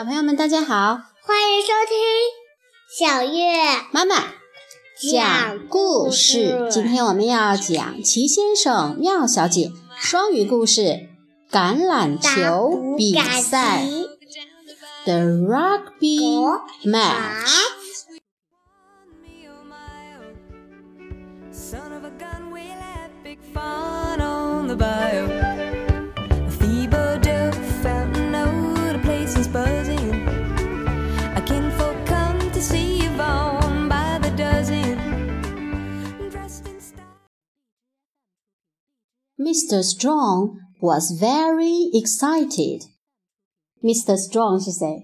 小朋友们，大家好，欢迎收听小月妈妈讲故事。今天我们要讲齐先生、妙小姐双语故事《橄榄球比赛》The Rugby Match。Mr. Strong was very excited. Mr. Strong 是谁？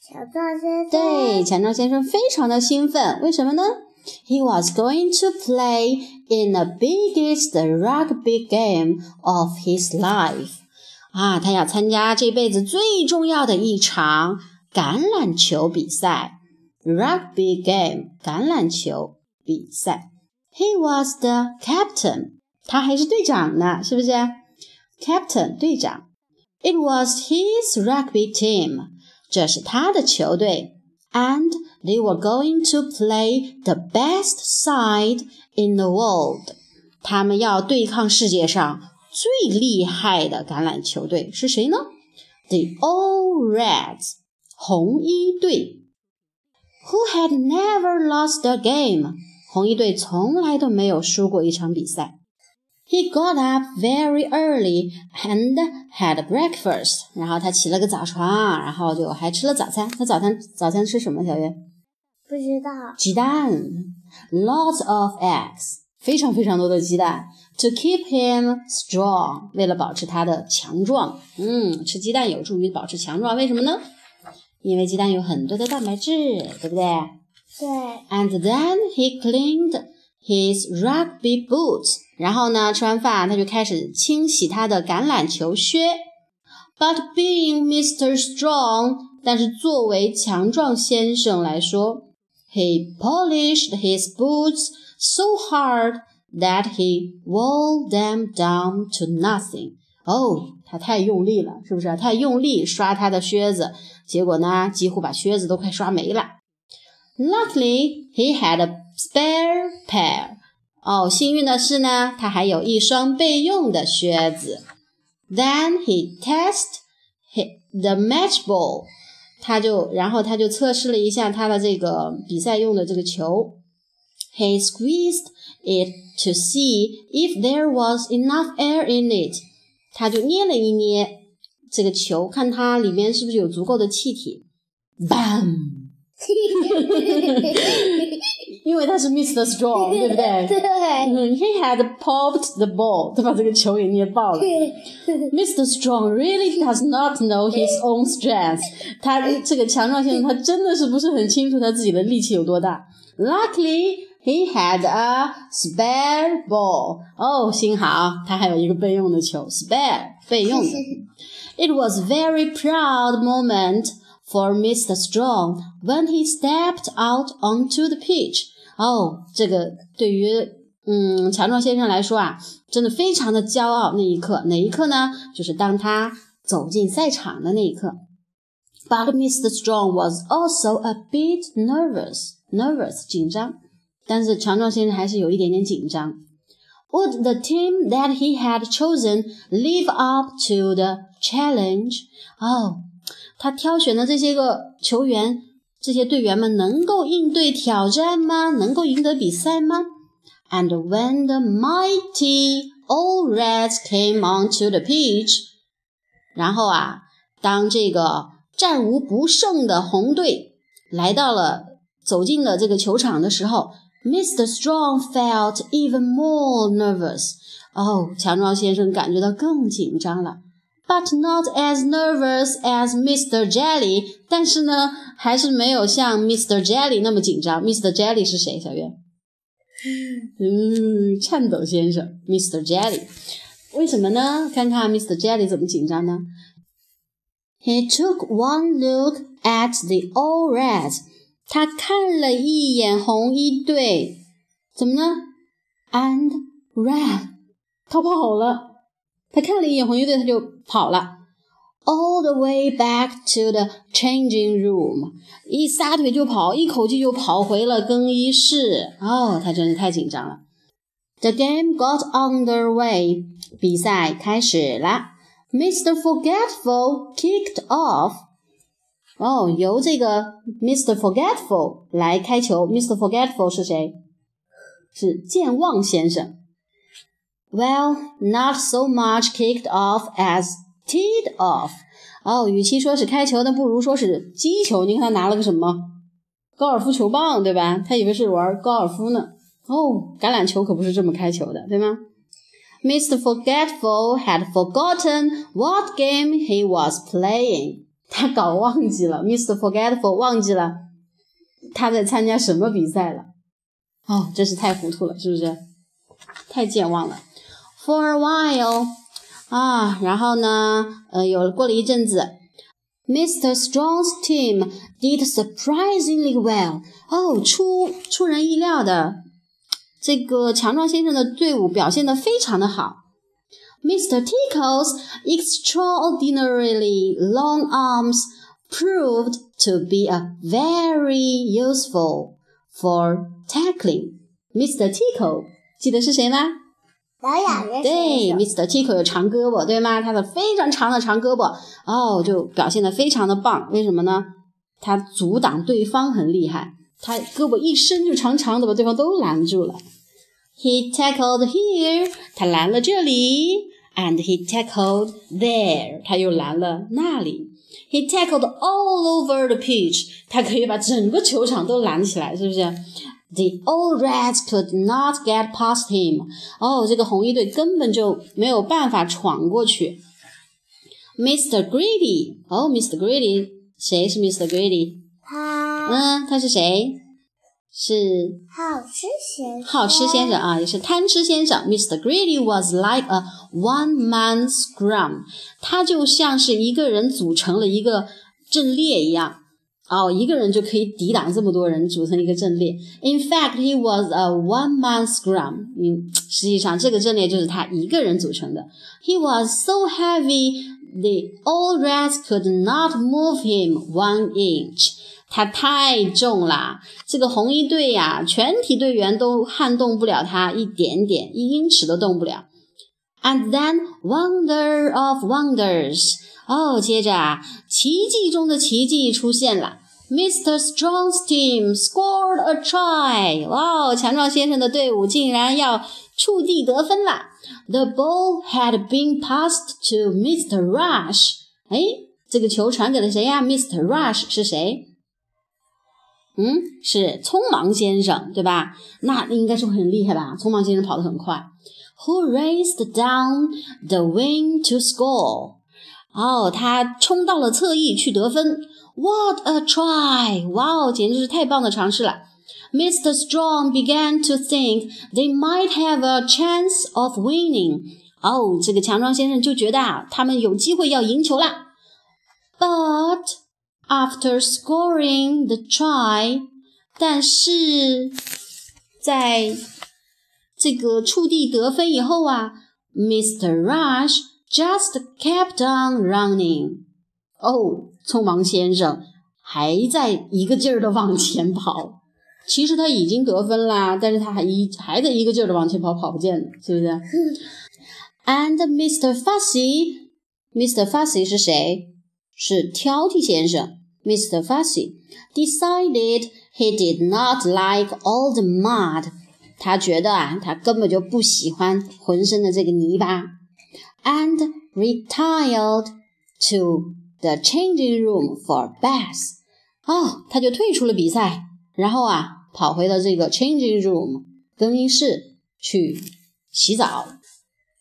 小壮先生。对，强壮先生非常的兴奋，为什么呢？He was going to play in the biggest rugby game of his life. 啊，他要参加这辈子最重要的一场橄榄球比赛，rugby game 橄榄球比赛。He was the captain， 他还是队长呢，是不是？Captain 队长。It was his rugby team，这是他的球队，and they were going to play the best side in the world。他们要对抗世界上最厉害的橄榄球队是谁呢？The All Reds，红衣队。Who had never lost a game？红衣队从来都没有输过一场比赛。 He got up very early and had breakfast。然后他起了个早床，然后就还吃了早餐。他早餐早餐吃什么？小月？不知道。鸡蛋，lots of eggs，非常非常多的鸡蛋，to keep him strong，为了保持他的强壮。嗯，吃鸡蛋有助于保持强壮，为什么呢？因为鸡蛋有很多的蛋白质，对不对对。 ？And then he cleaned his rugby boots。 然后呢，吃完饭他就开始清洗他的橄榄球靴。But being Mr. Strong，但是作为强壮先生来说，he polished his boots so hard that he wore them down to nothing。哦，他太用力了，是不是？太用力刷他的靴子，结果呢，几乎把靴子都快刷没了。Luckily, he had a spare pair. 哦，幸运的是呢，他还有一双备用的靴子。Then he tested the match ball. 他就，然后他就测试了一下他的这个比赛用的这个球。He squeezed it to see if there was enough air in it. 他就捏了一捏这个球，看它里面是不是有足够的气体。Bam！因为他是 Mr. Strong，对不对？对。嗯，He had popped the ball，他把这个球给捏爆了。Mr. Strong really does not know his own strength。他这个强壮先生，他真的是不是很清楚他自己的力气有多大。Luckily, he had a spare ball。哦，幸好他还有一个备用的球，spare 备用的。It was very proud moment for Mr. Strong when he stepped out onto the pitch. 哦，这个对于嗯强壮先生来说啊，真的非常的骄傲。那一刻，哪一刻呢？就是当他走进赛场的那一刻。But Mr. Strong was also a bit nervous, nervous 紧张。但是强壮先生还是有一点点紧张。Would the team that he had chosen live up to the challenge? 哦， 他挑选的这些个球员，这些队员们能够应对挑战吗？能够赢得比赛吗？And when the mighty All Reds came onto the pitch，然后啊，当这个战无不胜的红队来到了，走进了这个球场的时候，Mr. Strong felt even more nervous。哦，强壮先生感觉到更紧张了。But not as nervous as Mr. Jelly，但是呢，还是没有像 Mr. Jelly 那么紧张。Mr. Jelly 是谁？小月？嗯，颤抖先生，Mr. Jelly。为什么呢？看看 Mr. Jelly 怎么紧张呢？He took one look at the All red，。他看了一眼红衣队，怎么呢？And ran，他跑了。他看了一眼红衣队，他就跑了。all the way back to the changing room，一撒腿就跑，一口气就跑回了更衣室。哦，他真是太紧张了。The game got underway，比赛开始了。Mr. Forgetful kicked off。哦，由这个 Mr. Forgetful 来开球。Mr. Forgetful 是谁？是健忘先生。Well, not so much kicked off as teed off。哦，与其说是开球，那不如说是击球。你看他拿了个什么？高尔夫球棒，对吧？他以为是玩高尔夫呢。哦，橄榄球可不是这么开球的，对吗？Mr. Forgetful had forgotten what game he was playing。他搞忘记了，Mr. Forgetful 忘记了他在参加什么比赛了。哦，真是太糊涂了，是不是？太健忘了。For a while，啊，然后呢，呃，有过了一阵子，Mr. Strong's team did surprisingly well。哦，出出人意料的，这个强壮先生的队伍表现得非常的好。Mr. Tickle's extraordinarily long arms proved to be a very useful for tackling. Mr. Tickle 记得是谁吗？ 对，Mr. Tickle 有长胳膊，对吗？他的非常长的长胳膊，哦，就表现得非常的棒。为什么呢？他阻挡对方很厉害，他胳膊一伸就长长的，把对方都拦住了。He tackled here，他拦了这里，and he tackled there，他又拦了那里。He tackled all over the pitch，他可以把整个球场都拦起来，是不是？The old rats could not get past him。哦，这个红衣队根本就没有办法闯过去。Mr. Greedy，哦，Mr. Greedy，谁是 Mr. Greedy？他嗯，他是谁？是好吃先生，好吃先生啊，也是贪吃先生。Mr. Greedy was like a one-man scrum，他就像是一个人组成了一个阵列一样。哦，一个人就可以抵挡这么多人，组成一个阵列。In fact, he was a one-man scrum。嗯，实际上这个阵列就是他一个人组成的。He was so heavy, the old rats could not move him one inch。他太重啦，这个红衣队呀、全体队员都撼动不了他一点点，一英尺都动不了。And then wonder of wonders，哦，接着啊，奇迹中的奇迹出现了。Mr. Strong's team scored a try，哇哦，强壮先生的队伍竟然要触地得分啦！The ball had been passed to Mr. Rush，哎，这个球传给了谁呀？Mr. Rush 是谁？嗯，是匆忙先生，对吧？那应该是很厉害吧？匆忙先生跑得很快。Who raced down the wing to score？哦，他冲到了侧翼去得分。What a try！哇哦，简直是太棒的尝试了。Mr. Strong began to think they might have a chance of winning。哦，这个强壮先生就觉得啊，他们有机会要赢球啦。But after scoring the try，但是在这个触地得分以后啊，Mr. Rush just kept on running。 哦，匆忙先生还在一个劲儿的往前跑。其实他已经得分啦，但是他还一还在一个劲儿的往前跑，跑不见了，是不是？And Mr. Fussy，Mr. Fussy 是谁？是挑剔先生，Mr. Fussy decided he did not like all the mud。他觉得啊，他根本就不喜欢浑身的这个泥巴，and retired to the changing room for bath。哦，他就退出了比赛，然后啊，跑回了这个 changing room 更衣室去洗澡。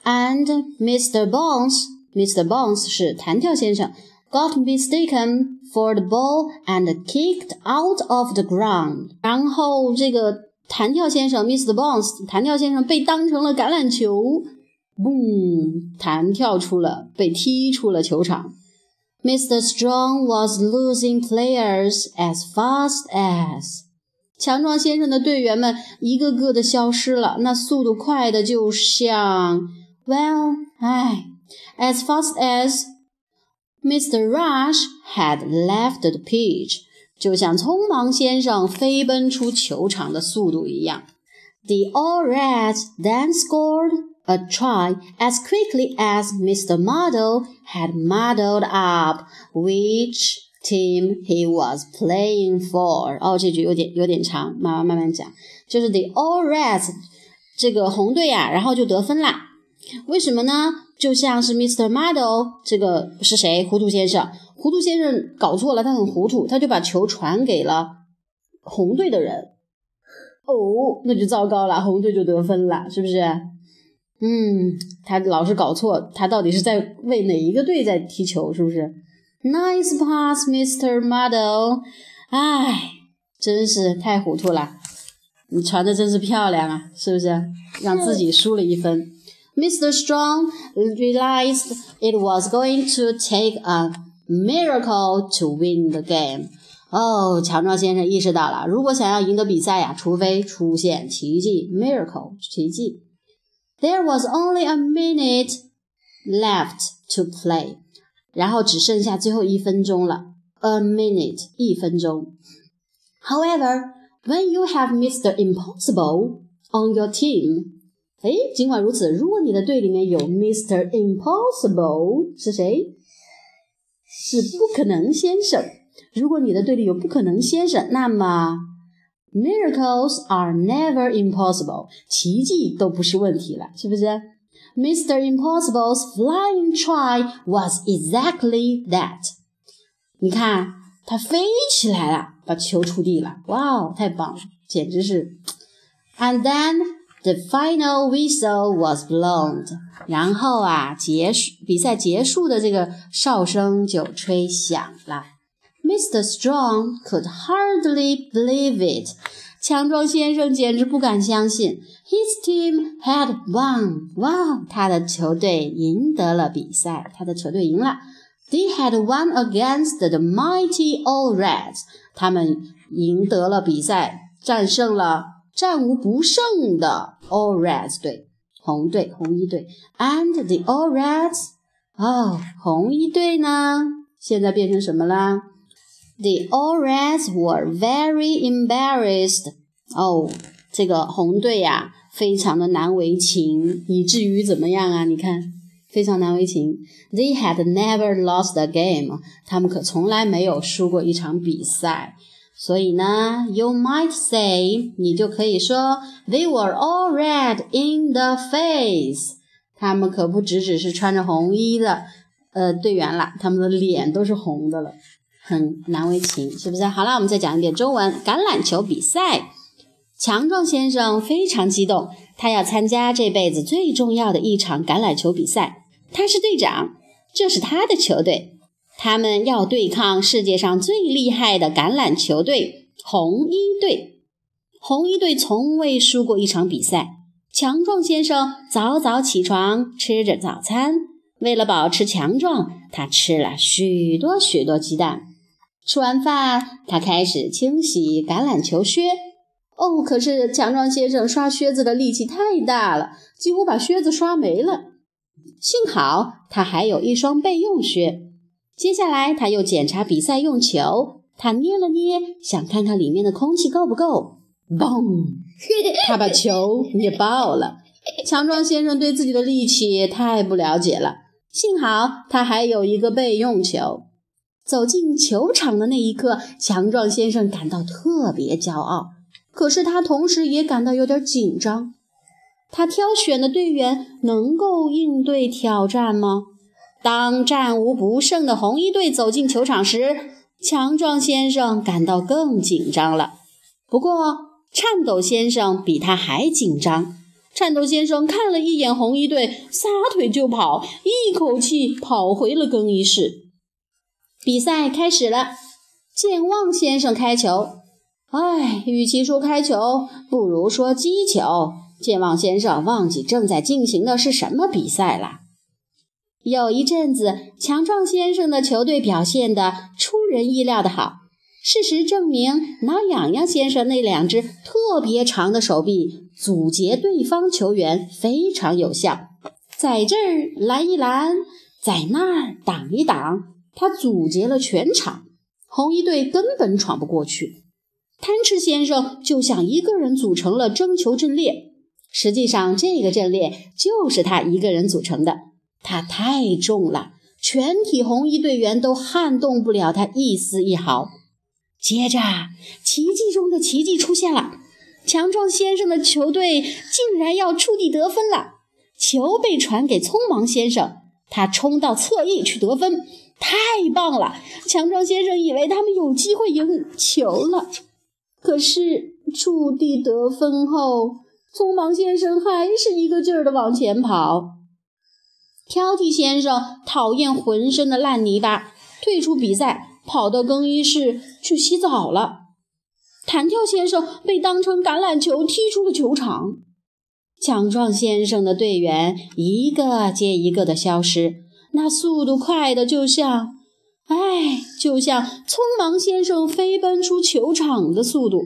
And Mr. Bones，Mr. Bones 是弹跳先生。got mistaken for the ball and kicked out of the ground。然后这个弹跳先生 Mr. Bones 弹跳先生被当成了橄榄球，boom，弹跳出了，被踢出了球场。Mr. Strong was losing players as fast as。强壮先生的队员们一个个的消失了，那速度快的就像，well，哎，as fast as Mr. Rush had left the pitch，就像匆忙先生飞奔出球场的速度一样。The All Reds then scored a try as quickly as Mr. Model had muddled up which team he was playing for。哦，这句有点有点长，慢慢慢慢讲。就是 The All Reds 这个红队呀、然后就得分啦。为什么呢？就像是 Mr. Model 这个是谁？糊涂先生。糊涂先生搞错了，他很糊涂，他就把球传给了红队的人。哦，那就糟糕了，红队就得分了，是不是？嗯，他老是搞错，他到底是在为哪一个队在踢球？是不是？Nice pass, Mr. Muddle。唉，真是太糊涂了。你传的真是漂亮啊，是不是？让自己输了一分。Mr. Strong realized it was going to take a miracle to win the game. 哦，强壮先生意识到了，如果想要赢得比赛呀，除非出现奇迹 （miracle） 奇迹。There was only a minute left to play，然后只剩下最后一分钟了。A minute，一分钟。However, when you have Mr. Impossible on your team，诶，尽管如此，如果你的队里面有 Mr. Impossible，是谁？是不可能先生。如果你的队里有不可能先生，那么 miracles are never impossible，奇迹都不是问题了，是不是？Mr. Impossible's flying try was exactly that。你看，他飞起来了，把球触地了，哇哦，太棒了，简直是。And then the final whistle was blown。然后啊，结束比赛结束的这个哨声就吹响了。 Mr. Strong could hardly believe it。强壮先生简直不敢相信，His team had won！哇，他的球队赢得了比赛，他的球队赢了。They had won against the mighty All Reds。他们赢得了比赛，战胜了战无不胜的 All Reds 队，红队，红衣队。And the All Reds，哦，红衣队呢，现在变成什么啦？The All Reds were very embarrassed. 哦，这个红队呀、非常的难为情，以至于怎么样啊？你看，非常难为情。They had never lost a game. 他们可从来没有输过一场比赛。所以呢，you might say，你就可以说，they were all red in the face。他们可不只只是穿着红衣的呃队员了，他们的脸都是红的了。很难为情，是不是？好了，我们再讲一遍中文。橄榄球比赛，强壮先生非常激动，他要参加这辈子最重要的一场橄榄球比赛。他是队长，这是他的球队，他们要对抗世界上最厉害的橄榄球队——红衣队。红衣队从未输过一场比赛。强壮先生早早起床，吃着早餐。为了保持强壮，他吃了许多许多鸡蛋。吃完饭，他开始清洗橄榄球靴。哦，可是强壮先生刷靴子的力气太大了，几乎把靴子刷没了。幸好他还有一双备用靴。接下来，他又检查比赛用球。他捏了捏，想看看里面的空气够不够。嘣！他把球捏爆了。强壮先生对自己的力气太不了解了。幸好他还有一个备用球。走进球场的那一刻，强壮先生感到特别骄傲，可是他同时也感到有点紧张。他挑选的队员能够应对挑战吗？当战无不胜的红衣队走进球场时，强壮先生感到更紧张了。不过，颤抖先生比他还紧张。颤抖先生看了一眼红衣队，撒腿就跑，一口气跑回了更衣室。比赛开始了，健忘先生开球。唉，与其说开球，不如说击球。健忘先生忘记正在进行的是什么比赛了。有一阵子，强壮先生的球队表现得出人意料的好。事实证明，挠痒痒先生那两只特别长的手臂阻截对方球员非常有效，在这儿拦一拦，在那儿挡一挡。他阻截了全场，红衣队根本闯不过去。贪吃先生就像一个人组成了争球阵列，实际上这个阵列就是他一个人组成的。他太重了，全体红衣队员都撼动不了他一丝一毫。接着，奇迹中的奇迹出现了，强壮先生的球队竟然要触地得分了。球被传给匆忙先生，他冲到侧翼去得分，太棒了！强壮先生以为他们有机会赢球了。可是触地得分后，匆忙先生还是一个劲儿的往前跑。挑剔先生讨厌浑身的烂泥巴，退出比赛，跑到更衣室去洗澡了。弹跳先生被当成橄榄球踢出了球场。强壮先生的队员一个接一个的消失，那速度快的就像……哎，就像匆忙先生飞奔出球场的速度。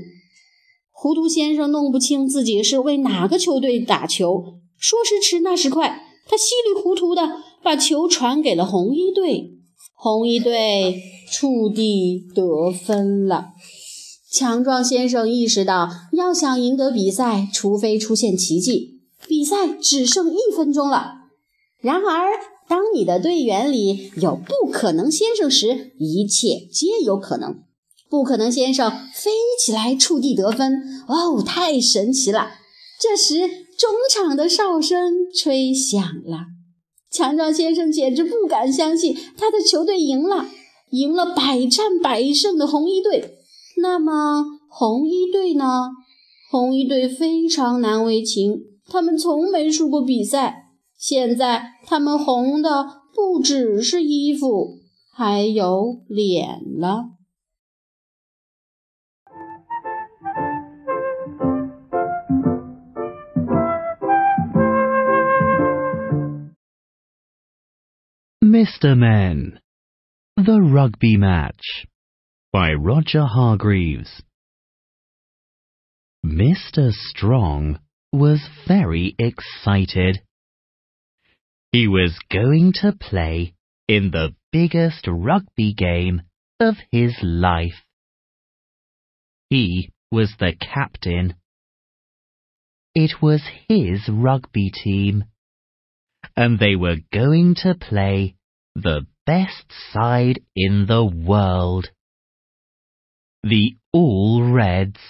糊涂先生弄不清自己是为哪个球队打球，说时迟，那时快，他稀里糊涂的把球传给了红衣队，红衣队触地得分了。强壮先生意识到，要想赢得比赛，除非出现奇迹。比赛只剩一分钟了，然而。当你的队员里有不可能先生时，一切皆有可能。不可能先生飞起来触地得分，哦，太神奇了！这时中场的哨声吹响了，强壮先生简直不敢相信他的球队赢了，赢了百战百胜的红衣队。那么红衣队呢？红衣队非常难为情，他们从没输过比赛。现在他们红的不只是衣服，还有脸了。Mr. Men The Rugby Match by Roger Hargreaves. Mr. Strong was very excited. he was going to play in the biggest rugby game of his life. He was the captain. It was his rugby team, and they were going to play the best side in the world. The All Reds,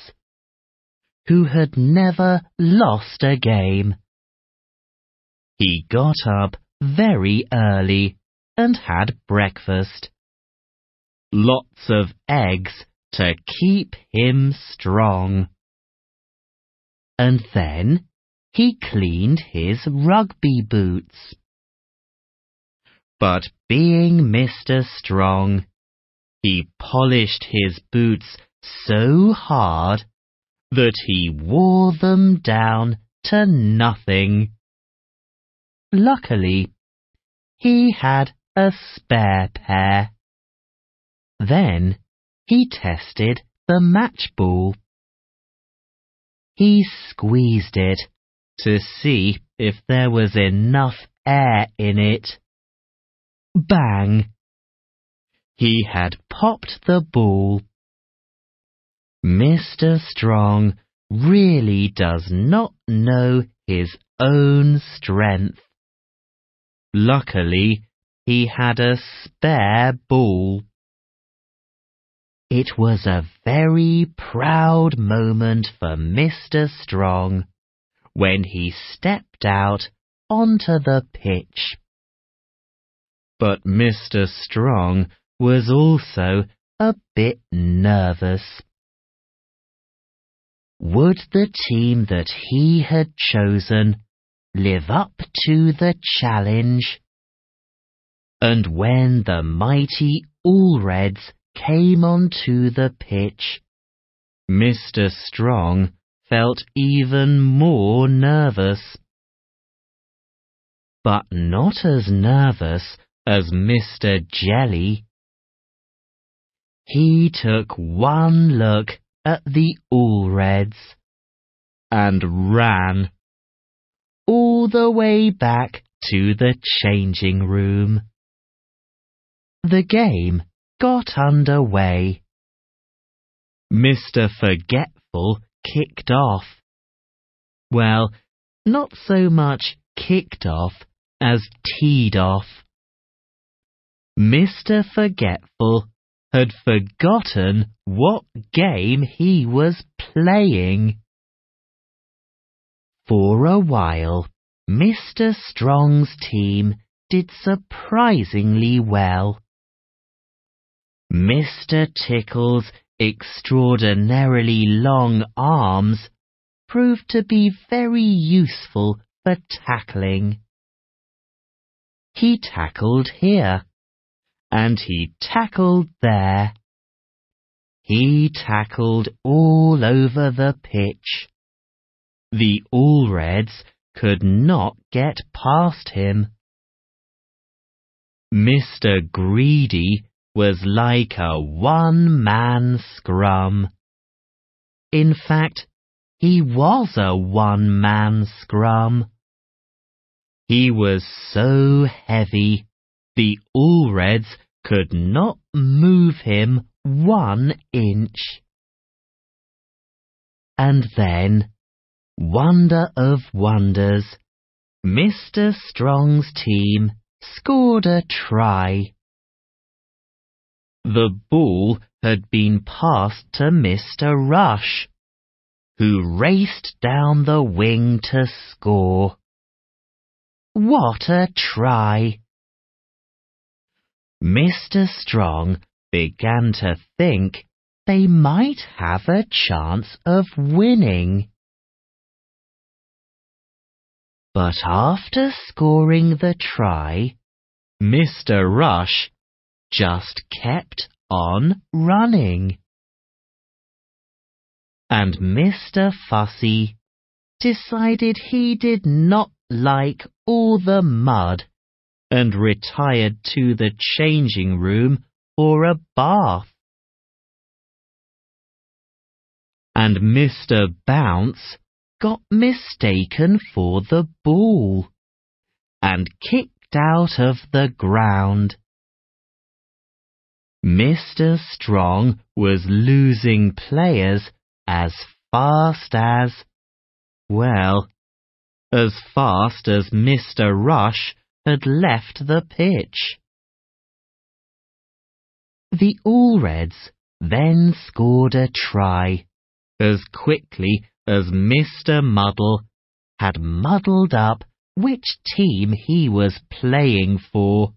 who had never lost a game. He got up very early and had breakfast. Lots of eggs to keep him strong. And then he cleaned his rugby boots. But being Mr. Strong, he polished his boots so hard that he wore them down to nothing. Luckily, he had a spare pair. Then he tested the match ball. He squeezed it to see if there was enough air in it. Bang! He had popped the ball. Mr. Strong really does not know his own strength. Luckily, he had a spare ball. It was a very proud moment for Mr. Strong when he stepped out onto the pitch. But Mr. Strong was also a bit nervous. Would the team that he had chosen live up to the challenge. And when the mighty All Reds came onto the pitch, Mr. Strong felt even more nervous. But not as nervous as Mr. Jelly. He took one look at the All Reds and ran all the way back to the changing room. the game got underway. Mr. Forgetful kicked off. Well, not so much kicked off as teed off. Mr. Forgetful had forgotten what game he was playing. For a while, Mr. Strong's team did surprisingly well. Mr. Tickle's extraordinarily long arms proved to be very useful for tackling. He tackled here, and he tackled there. He tackled all over the pitch. The Allreds could not get past him. Mr. Greedy was like a one-man scrum. In fact, he was a one-man scrum. He was so heavy, the Allreds could not move him one inch. And then, wonder of wonders, Mr. Strong's team scored a try. The ball had been passed to Mr. Rush, who raced down the wing to score. What a try! Mr. Strong began to think they might have a chance of winning. But after scoring the try, Mr. Rush just kept on running. And Mr. Fussy decided he did not like all the mud and retired to the changing room for a bath. And Mr. Bounce got mistaken for the ball and kicked out of the ground. Mr. Strong was losing players as fast as, well, as fast as Mr. Rush had left the pitch. The All Reds then scored a try as quickly as Mr. Muddle had muddled up which team he was playing for.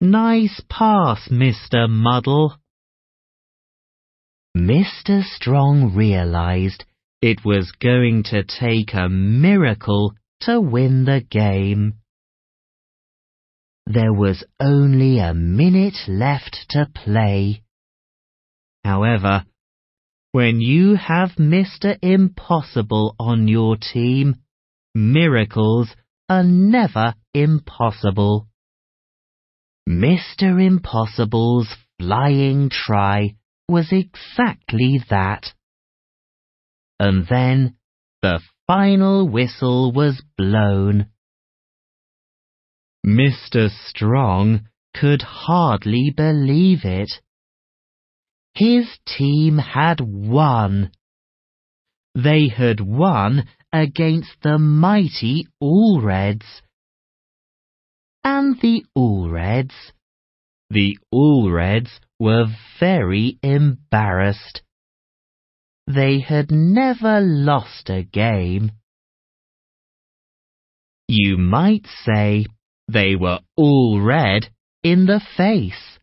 Nice pass, Mr. Muddle. Mr. Strong realized it was going to take a miracle to win the game. There was only a minute left to play. However, when you have Mr. Impossible on your team, miracles are never impossible. Mr. Impossible's flying try was exactly that. And then the final whistle was blown. Mr. Strong could hardly believe it. His team had won. They had won against the mighty All Reds. And the All Reds, the All Reds were very embarrassed. They had never lost a game. You might say they were all red in the face.